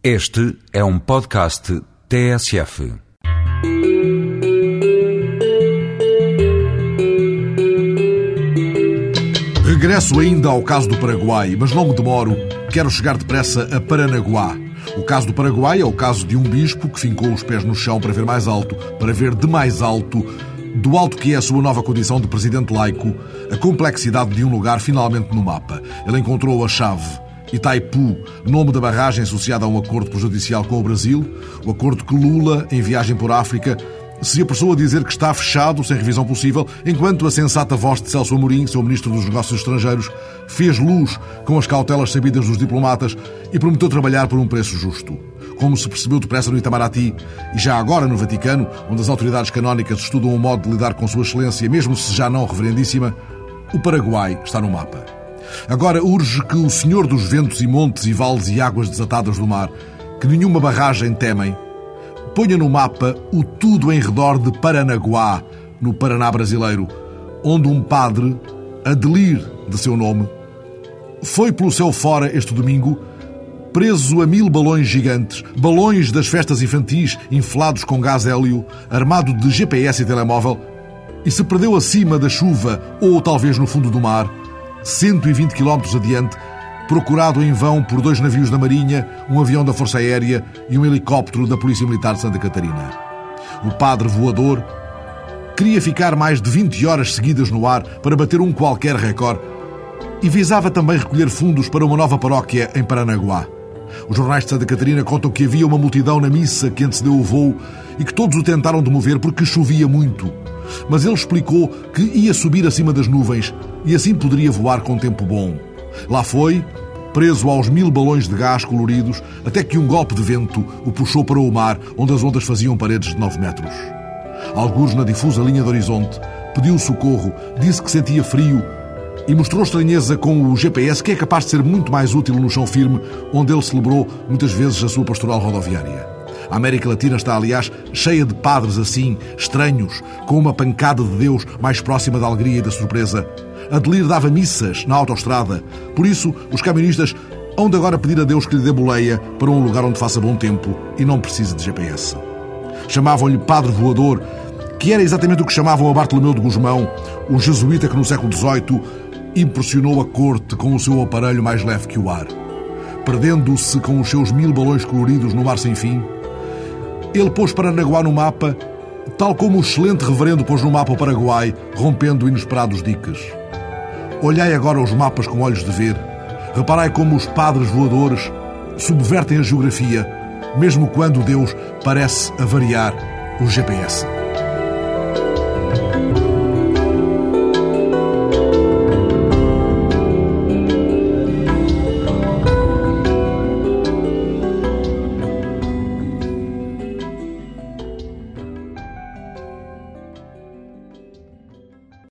Este é um podcast TSF. Regresso ainda ao caso do Paraguai, mas não me demoro, quero chegar depressa a Paranaguá. O caso do Paraguai é o caso de um bispo que fincou os pés no chão para ver mais alto, para ver de mais alto, do alto que é a sua nova condição de presidente laico, a complexidade de um lugar finalmente no mapa. Ele encontrou a chave. Itaipu, nome da barragem associada a um acordo prejudicial com o Brasil, o acordo que Lula, em viagem por África, se apressou a dizer que está fechado, sem revisão possível, enquanto a sensata voz de Celso Amorim, seu ministro dos Negócios Estrangeiros, fez luz com as cautelas sabidas dos diplomatas e prometeu trabalhar por um preço justo. Como se percebeu depressa no Itamaraty e já agora no Vaticano, onde as autoridades canónicas estudam o modo de lidar com Sua Excelência, mesmo se já não reverendíssima, o Paraguai está no mapa. Agora urge que o Senhor dos ventos e montes e vales e águas desatadas do mar, que nenhuma barragem temem, ponha no mapa o tudo em redor de Paranaguá, no Paraná brasileiro, onde um padre, Adelir de seu nome, foi pelo céu fora este domingo, preso a mil balões gigantes, balões das festas infantis inflados com gás hélio, armado de GPS e telemóvel, e se perdeu acima da chuva ou talvez no fundo do mar, 120 quilómetros adiante, procurado em vão por dois navios da Marinha, um avião da Força Aérea e um helicóptero da Polícia Militar de Santa Catarina. O padre voador queria ficar mais de 20 horas seguidas no ar para bater um qualquer recorde e visava também recolher fundos para uma nova paróquia em Paranaguá. Os jornais de Santa Catarina contam que havia uma multidão na missa que antecedeu o voo e que todos o tentaram de mover porque chovia muito. Mas ele explicou que ia subir acima das nuvens e assim poderia voar com tempo bom. Lá foi, preso aos mil balões de gás coloridos, até que um golpe de vento o puxou para o mar, onde as ondas faziam paredes de nove metros. Alguns na difusa linha do horizonte, pediu socorro, disse que sentia frio e mostrou estranheza com o GPS, que é capaz de ser muito mais útil no chão firme, onde ele celebrou muitas vezes a sua pastoral rodoviária. A América Latina está, aliás, cheia de padres assim, estranhos, com uma pancada de Deus mais próxima da alegria e da surpresa. Adelir dava missas na autoestrada. Por isso, os camionistas hão de agora pedir a Deus que lhe dê boleia para um lugar onde faça bom tempo e não precise de GPS. Chamavam-lhe Padre Voador, que era exatamente o que chamavam a Bartolomeu de Gusmão, o jesuíta que no século XVIII impressionou a corte com o seu aparelho mais leve que o ar. Perdendo-se com os seus mil balões coloridos no mar sem fim, ele pôs Paranaguá no mapa, tal como o excelente reverendo pôs no mapa o Paraguai, rompendo inesperados diques. Olhai agora os mapas com olhos de ver. Reparai como os padres voadores subvertem a geografia, mesmo quando Deus parece avariar o GPS.